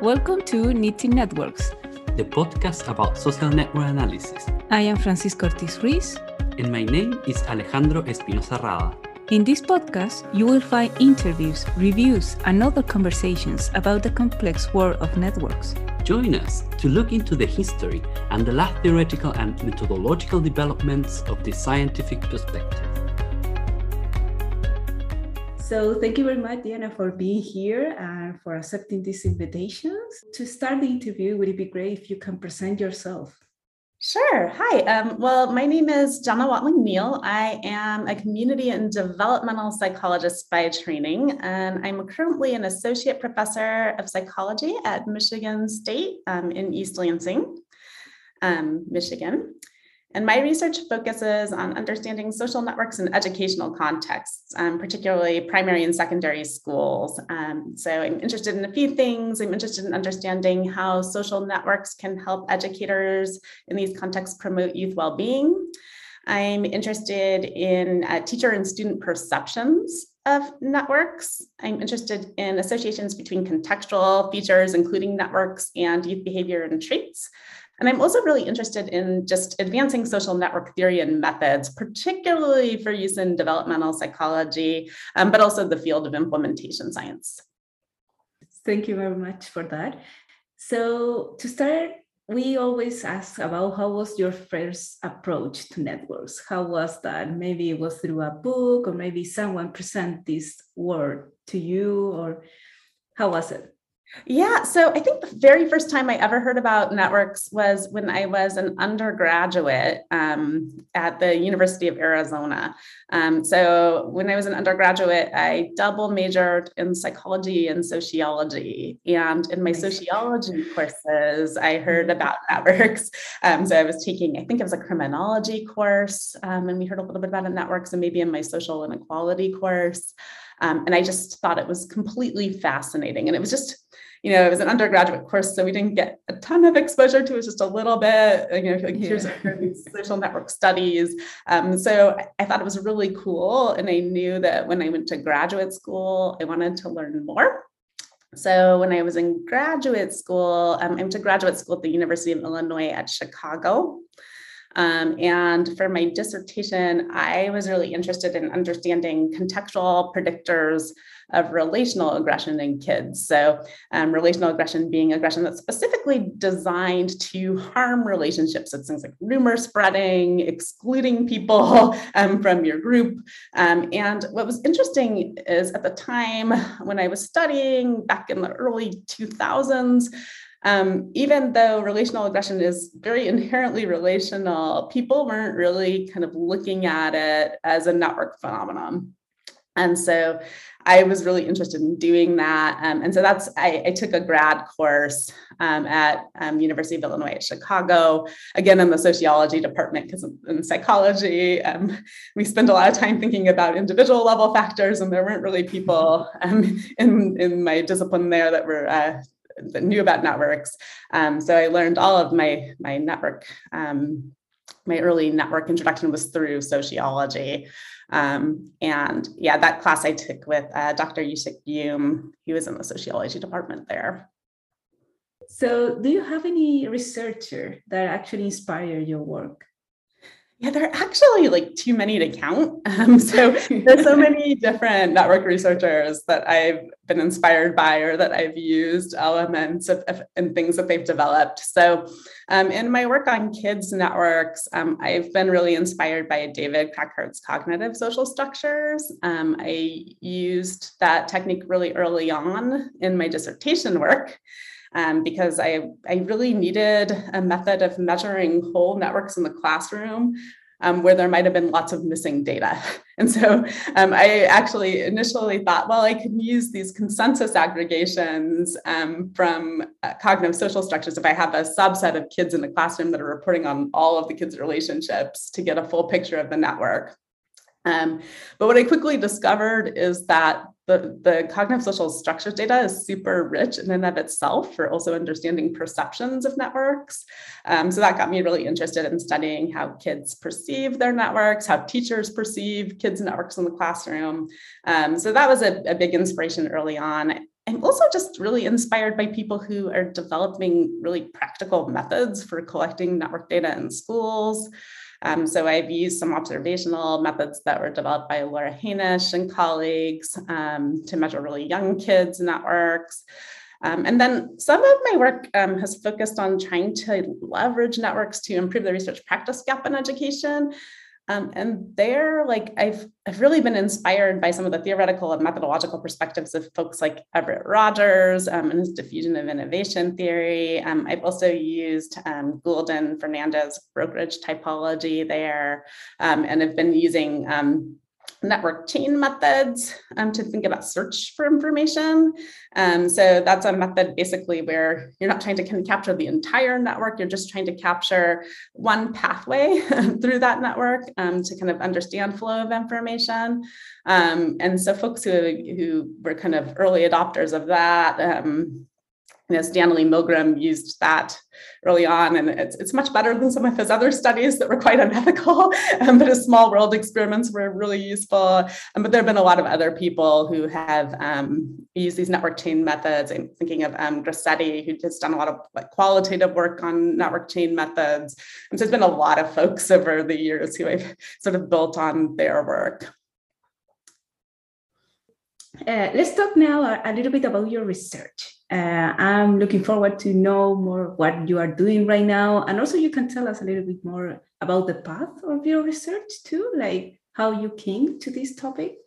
Welcome to Knitting Networks, the podcast about social network analysis. I am Francisca Ortiz Ruiz. And my name is Alejandro Espinosa Rada. In this podcast, you will find interviews, reviews, and other conversations about the complex world of networks. Join us to look into the history and the last theoretical and methodological developments of the scientific perspective. So thank you very much, Diana, for being here and for accepting these invitations. To start the interview, would it be great if you can present yourself? Sure. Hi. Um, well, my name is Jenna Watling Neal. I am a community and developmental psychologist by training, and I'm currently an associate professor of psychology at Michigan State um, in East Lansing, um, Michigan. And my research focuses on understanding social networks in educational contexts, um, particularly primary and secondary schools. Um, so I'm interested in a few things. I'm interested in understanding how social networks can help educators in these contexts promote youth well-being. I'm interested in uh, teacher and student perceptions of networks. I'm interested in associations between contextual features, including networks and youth behavior and traits. And I'm also really interested in just advancing social network theory and methods, particularly for use in developmental psychology, um, but also the field of implementation science. Thank you very much for that. So to start, we always ask about how was your first approach to networks? How was that? Maybe it was through a book or maybe someone present this word to you or how was it? Yeah, so I think the very first time I ever heard about networks was when I was an undergraduate um, at the University of Arizona. Um, so when I was an undergraduate, I double majored in psychology and sociology. And in my sociology courses, I heard mm-hmm. about networks. Um, so I was taking, I think it was a criminology course, um, and we heard a little bit about networks, and maybe in my social inequality course. Um, and I just thought it was completely fascinating. And it was just, you know, it was an undergraduate course, so we didn't get a ton of exposure to it, just a little bit, you know, like yeah. here's social network studies. Um, so I thought it was really cool. And I knew that when I went to graduate school, I wanted to learn more. So when I was in graduate school, um, I went to graduate school at the University of Illinois at Chicago. Um, and for my dissertation, I was really interested in understanding contextual predictors of relational aggression in kids. So, um, relational aggression being aggression that's specifically designed to harm relationships. It's things like rumor spreading, excluding people um, from your group. Um, and what was interesting is at the time when I was studying back in the early 2000s, um, even though relational aggression is very inherently relational, people weren't really kind of looking at it as a network phenomenon. And so I was really interested in doing that. Um, and so that's, I, I, took a grad course um, at um, University of Illinois at Chicago, again in the sociology department, because in psychology, um, we spend a lot of time thinking about individual level factors, and there weren't really people um, in, in my discipline there that were uh, that knew about networks. Um, so I learned all of my my network. Um, my early network introduction was through sociology. Um, and yeah, that class I took with uh, Dr. Yoosik Youm, he was in the sociology department there. So, do you have any researcher that actually inspired your work? Yeah, there are actually like too many to count. Um, so there's so many different network researchers that I've been inspired by or that I've used elements of, of and things that they've developed. So um, in my work on kids networks, um, I've been really inspired by David Krackhardt's cognitive social structures. Um, I used that technique really early on in my dissertation work um, because I, I really needed a method of measuring whole networks in the classroom um, where there might have been lots of missing data. And so um, I actually initially thought, well, I could use these consensus aggregations um, from uh, cognitive social structures if I have a subset of kids in the classroom that are reporting on all of the kids' relationships to get a full picture of the network. Um, but what I quickly discovered is that the, the cognitive social structures data is super rich in and of itself for also understanding perceptions of networks. Um, so that got me really interested in studying how kids perceive their networks, how teachers perceive kids' networks in the classroom. Um, so that was a, a, big inspiration early on. I'm also just really inspired by people who are developing really practical methods for collecting network data in schools. Um, so I've used some observational methods that were developed by Laura Hanish and colleagues um, to measure really young kids' networks. Um, and then some of my work um, has focused on trying to leverage networks to improve the research practice gap in education. Um, and there, like I've I've really been inspired by some of the theoretical and methodological perspectives of folks like Everett Rogers um, and his diffusion of innovation theory. Um, I've also used um, Gould and Fernandez brokerage typology there, um, and have been using um, network chain methods um, to think about search for information. Um, so that's a method basically where you're not trying to kind of capture the entire network, you're just trying to capture one pathway through that network um, to kind of understand flow of information. Um, and so folks who, who were kind of early adopters of that um, know, Stanley Milgram used that early on, and it's, it's much better than some of his other studies that were quite unethical. Um, but his small world experiments were really useful. Um, but there have been a lot of other people who have um, used these network chain methods. I'm thinking of um, Grassetti, who has done a lot of like qualitative work on network chain methods. And so there's been a lot of folks over the years who I've sort of built on their work. Uh, let's talk now a, a, little bit about your research. Uh, I'm looking forward to know more what you are doing right now, and also you can tell us a little bit more about the path of your research too, like how you came to this topic.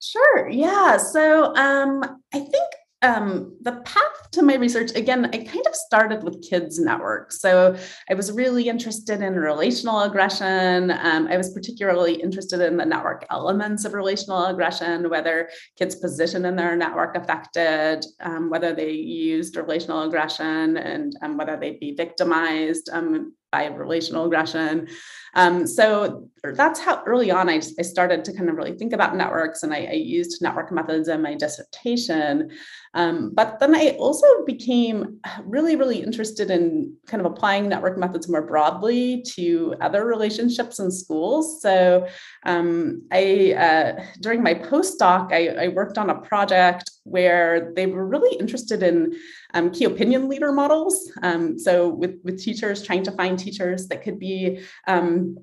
Sure. Yeah. So um, I think um, the path to my research, again, I kind of started with kids' networks. So I was really interested in relational aggression. Um, I was particularly interested in the network elements of relational aggression, whether kids' position in their network affected, um, whether they used relational aggression, and um, whether they'd be victimized um, by relational aggression. Um, so that's how early on I, I, started to kind of really think about networks and I, I used network methods in my dissertation. Um, but then I also became really, really interested in kind of applying network methods more broadly to other relationships in schools. So um, I, uh, during my postdoc, I, I worked on a project where they were really interested in um, key opinion leader models. Um, so with, with teachers trying to find teachers that could be um,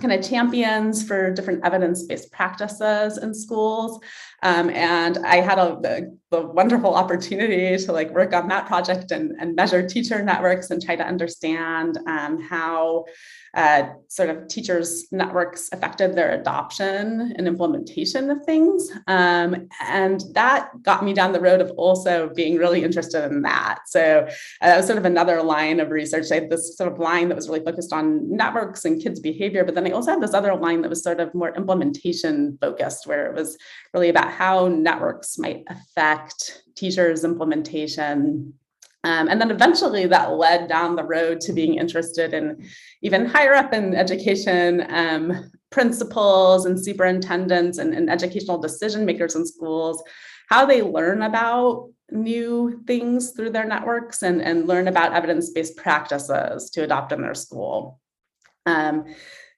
kind of champions for different evidence-based practices in schools. Um, and I had a, the, wonderful opportunity to like work on that project and, and measure teacher networks and try to understand um, how uh, sort of teachers networks affected their adoption and implementation of things. Um, and that got me down the road of also being really interested in that. So uh, that was sort of another line of research. I had this sort of line that was really focused on networks and kids' behavior, but then I also had this other line that was sort of more implementation focused, where it was really about how networks might affect teachers' implementation um, and then eventually that led down the road to being interested in even higher up in education, um, principals and superintendents and, and educational decision makers in schools, how they learn about new things through their networks and, and learn about evidence-based practices to adopt in their school. Um,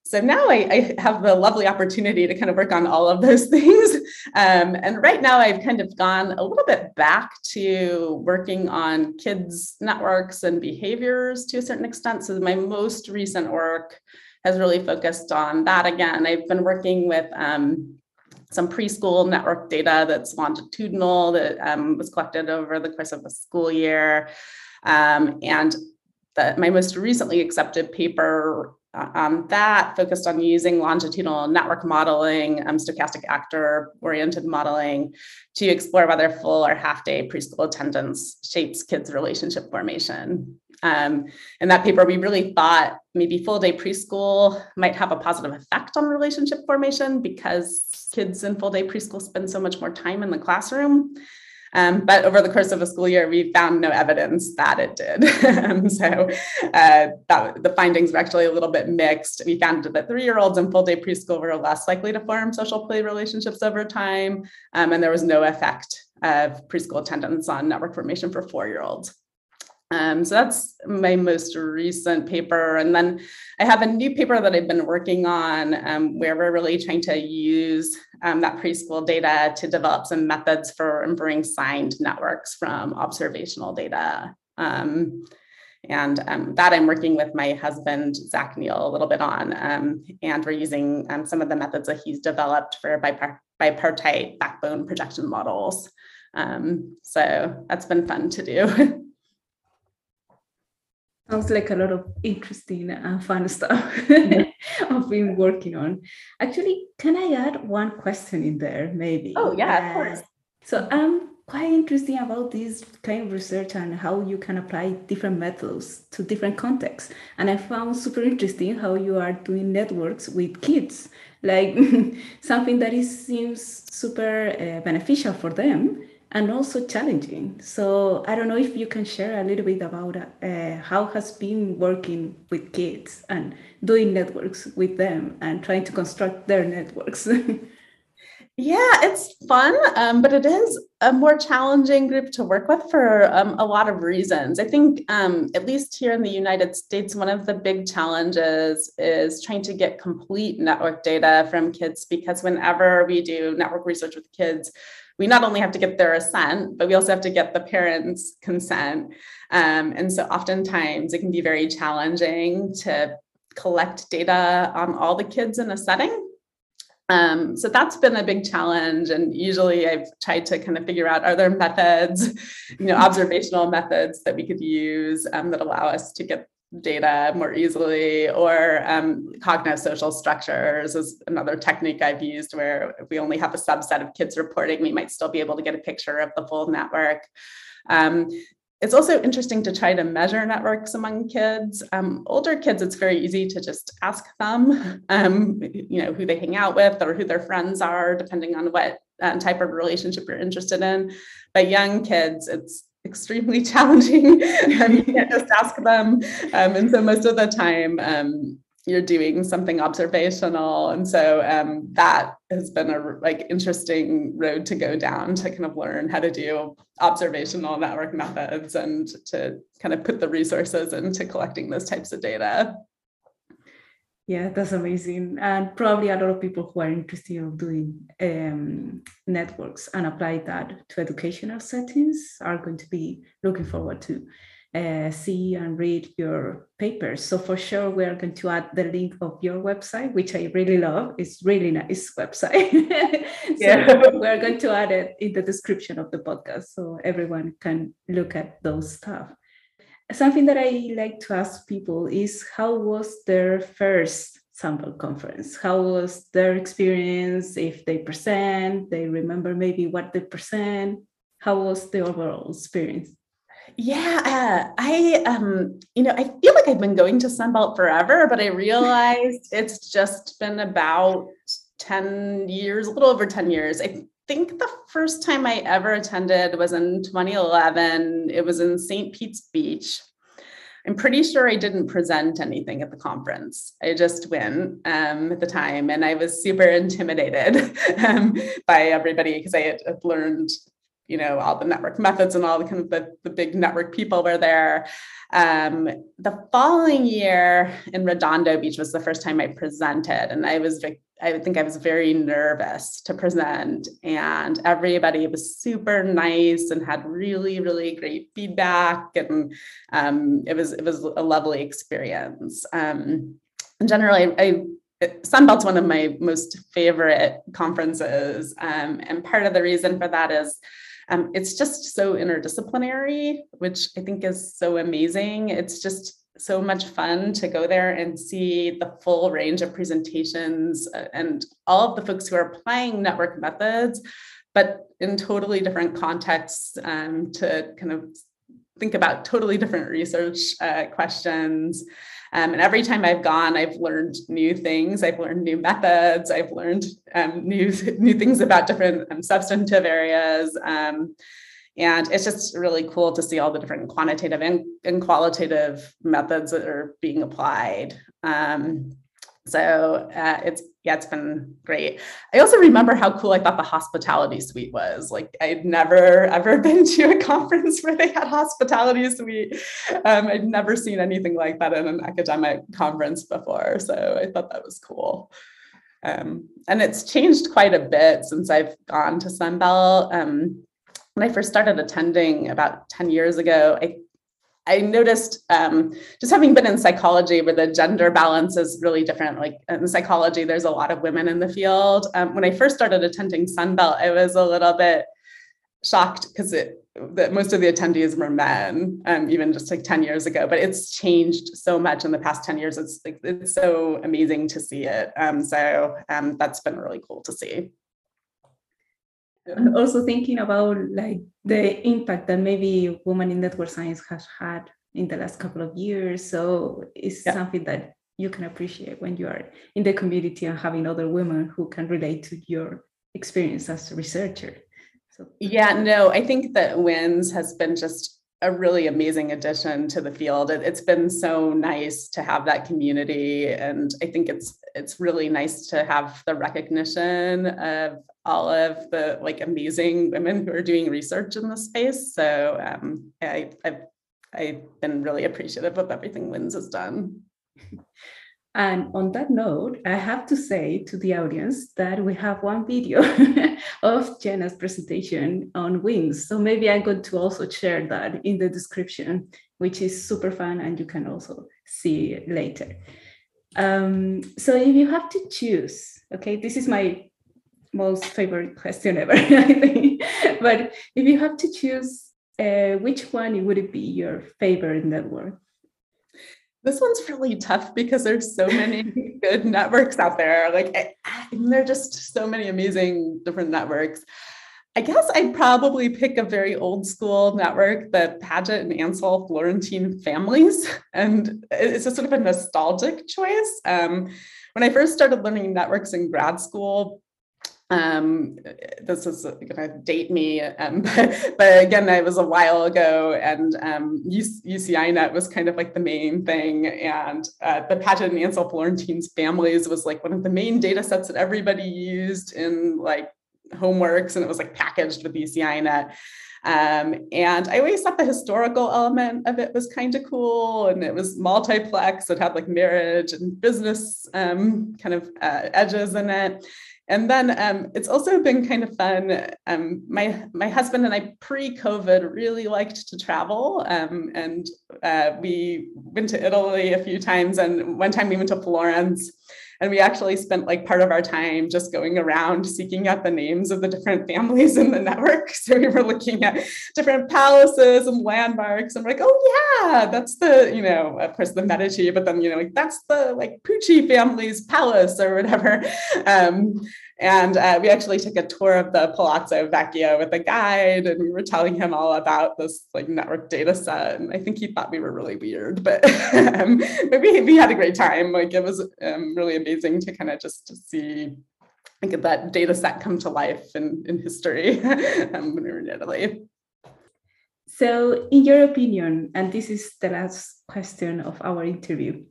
so now I, I, have the lovely opportunity to kind of work on all of those things. Um, and right now I've kind of gone a little bit back to working on kids' networks and behaviors to a certain extent. So my most recent work has really focused on that again. I've been working with um, some preschool network data that's longitudinal that um, was collected over the course of a school year. Um, and the, my most recently accepted paper um, that focused on using longitudinal network modeling, um, stochastic actor oriented modeling to explore whether full or half day preschool attendance shapes kids' relationship formation. Um, in that paper, we really thought maybe full day preschool might have a positive effect on relationship formation because kids in full day preschool spend so much more time in the classroom. Um, but over the course of a school year, we found no evidence that it did. Um, so uh, that, the findings were actually a little bit mixed. We found that three-year-olds in full-day preschool were less likely to form social play relationships over time, um, and there was no effect of preschool attendance on network formation for four-year-olds. Um, so that's my most recent paper. And then I have a new paper that I've been working on um, where we're really trying to use um, that preschool data to develop some methods for inferring signed networks from observational data. Um, and um, that I'm working with my husband, Zach Neal, a little bit on. Um, and we're using some of the methods that he's developed for bipart- bipartite backbone projection models. so that's been fun to do. Sounds like a lot of interesting and fun stuff I've been working on. Actually, can I add one question in there, maybe? Oh, yeah, uh, of course. So I'm quite interested about this kind of research and how you can apply different methods to different contexts. And I found super interesting how you are doing networks with kids, like something that is, seems super uh, beneficial for them and also challenging. So I don't know if you can share a little bit about uh, how has been working with kids and doing networks with them and trying to construct their networks. yeah, it's fun, um, but it is a more challenging group to work with for um, a lot of reasons. I think, um, at least here in the United States, one of the big challenges is trying to get complete network data from kids because whenever we do network research with kids, we not only have to get their assent, but we also have to get the parents' consent. Um, and so oftentimes it can be very challenging to collect data on all the kids in a setting. Um, so that's been a big challenge. And usually I've tried to kind of figure out are there methods, you know, observational methods that we could use um, that allow us to get data more easily or um, cognitive social structures is another technique I've used where if we only have a subset of kids reporting, we might still be able to get a picture of the full network. Um, it's also interesting to try to measure networks among kids. Um, older kids, it's very easy to just ask them, um, you know, who they hang out with or who their friends are, depending on what uh, type of relationship you're interested in. But young kids, it's extremely challenging. um, you can't just ask them. Um, and so most of the time, um, you're doing something observational. And so um, that has been a like interesting road to go down to kind of learn how to do observational network methods and to kind of put the resources into collecting those types of data. Yeah, that's amazing. And probably a lot of people who are interested in doing um, networks and apply that to educational settings are going to be looking forward to uh, see and read your papers. So for sure, we are going to add the link of your website, which I really love. It's really nice website. so yeah. we're going to add it in the description of the podcast so everyone can look at those stuff something that I like to ask people is how was their first Sunbelt conference? How was their experience? If they present, they remember maybe what they present. How was the overall experience? Yeah, uh, I um, you know, I feel like I've been going to Sunbelt forever, but I realized it's just been about 10 years, a little over 10 years. I think the first time I ever attended was in 2011. It was in St. Pete's Beach. I'm pretty sure I didn't present anything at the conference. I just went um, at the time, and I was super intimidated um, by everybody because I had, had, learned, you know, all the network methods and all the kind of the, the big network people were there. Um, the following year in Redondo Beach was the first time I presented, and I was I think I was very nervous to present, and everybody was super nice and had really, really great feedback, and um, it was it was a lovely experience. Um, generally, I, Sunbelt's one of my most favorite conferences, um, and part of the reason for that is. Um, it's just so interdisciplinary, which I think is so amazing. It's just so much fun to go there and see the full range of presentations uh, and all of the folks who are applying network methods, but in totally different contexts um, to kind of think about totally different research uh, questions. Um, and every time I've gone, I've learned new things. I've learned new methods. I've learned um, new new things about different um, substantive areas. And it's just really cool to see all the different quantitative and, and qualitative methods that are being applied. Um, so uh, it's yeah it's been great. I also remember how cool i thought the hospitality suite was. Like i'd never ever been to a conference where they had hospitality suite. Um, i'd never seen anything like that in an academic conference before. So i thought that was cool. Um, and it's changed quite a bit since i've gone to sunbelt. Um, when i first started attending about 10 years ago i I noticed um, just having been in psychology where the gender balance is really different. Like in psychology, there's a lot of women in the field. Um, when I first started attending Sunbelt, I was a little bit shocked because that most of the attendees were men, um, even just like 10 years ago. But it's changed so much in the past 10 years. It's like it's so amazing to see it. Um, so um, that's been really cool to see also thinking about like the impact that maybe women in network science has had in the last couple of years so it's yeah. something that you can appreciate when you are in the community and having other women who can relate to your experience as a researcher so yeah no i think that WINS has been just a really amazing addition to the field. It, has been so nice to have that community, and I think it's it's really nice to have the recognition of all of the like amazing women who are doing research in this space. So um, I, I've I've been really appreciative of everything WINS has done. And on that note, I have to say to the audience that we have one video of Jenna's presentation on WINS. So maybe I'm going to also share that in the description, which is super fun and you can also see later. Um, so if you have to choose, okay, this is my most favorite question ever, I think. But if you have to choose, uh, which one would it be your favorite network? This one's really tough because there's so many good networks out there. Like, I, there are just so many amazing different networks. I guess I'd probably pick a very old school network, the Padgett and Ansell Florentine families. And it's just sort of a nostalgic choice. Um, when I first started learning networks in grad school, um, this is going to date me, um, but, but, again, that was a while ago, and um, UCINet was kind of like the main thing, and uh, the Padgett and Ansell Florentine's families was like one of the main data sets that everybody used in like homeworks, and it was like packaged with UCINet. Um, and I always thought the historical element of it was kind of cool, and it was multiplex. It had like marriage and business um, kind of uh, edges in it. And then um, it's also been kind of fun. Um, my my husband and I pre-COVID really liked to travel, um, and uh, we went to Italy a few times. And one time we went to Florence, and we actually spent like part of our time just going around seeking out the names of the different families in the network. So we were looking at different palaces and landmarks, and we're like, oh yeah, that's the you know of course the Medici, but then you know like that's the like Pucci family's palace or whatever. Um, and uh, we actually took a tour of the Palazzo Vecchio with a guide, and we were telling him all about this like network data set. And I think he thought we were really weird, but, um, but we, we had a great time. Like it was um, really amazing to kind of just see like that data set come to life in, in history um, when we were in Italy. So, in your opinion, and this is the last question of our interview,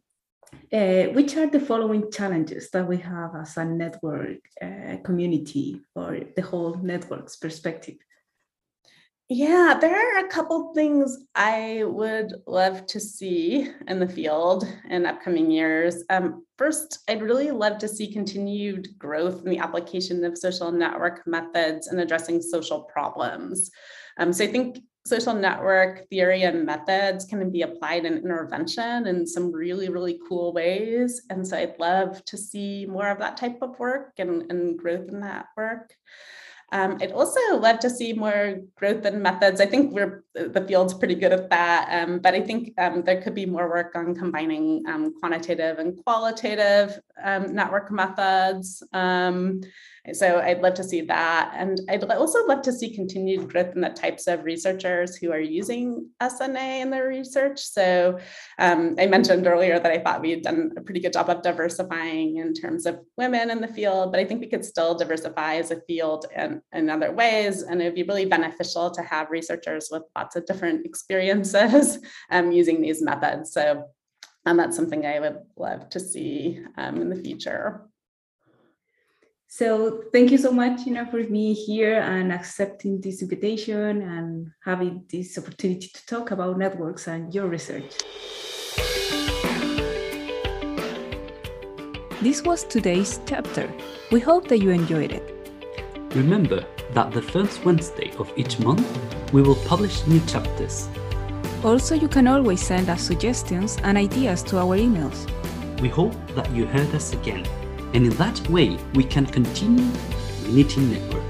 uh, which are the following challenges that we have as a network uh, community or the whole network's perspective? Yeah, there are a couple things I would love to see in the field in upcoming years. Um, first, I'd really love to see continued growth in the application of social network methods and addressing social problems. Um, so I think social network theory and methods can be applied in intervention in some really, really cool ways. And so I'd love to see more of that type of work and, and growth in that work. Um, I'd also love to see more growth in methods. I think we're the field's pretty good at that, um, but I think um, there could be more work on combining um, quantitative and qualitative um, network methods. Um, so I'd love to see that. And I'd also love to see continued growth in the types of researchers who are using SNA in their research. So um, I mentioned earlier that I thought we had done a pretty good job of diversifying in terms of women in the field, but I think we could still diversify as a field in, in other ways. And it'd be really beneficial to have researchers with lots of different experiences um, using these methods. So and that's something I would love to see um, in the future. So thank you so much, you know, for being here and accepting this invitation and having this opportunity to talk about networks and your research. This was today's chapter. We hope that you enjoyed it. Remember that the first Wednesday of each month we will publish new chapters. Also, you can always send us suggestions and ideas to our emails. We hope that you heard us again, and in that way we can continue knitting networks.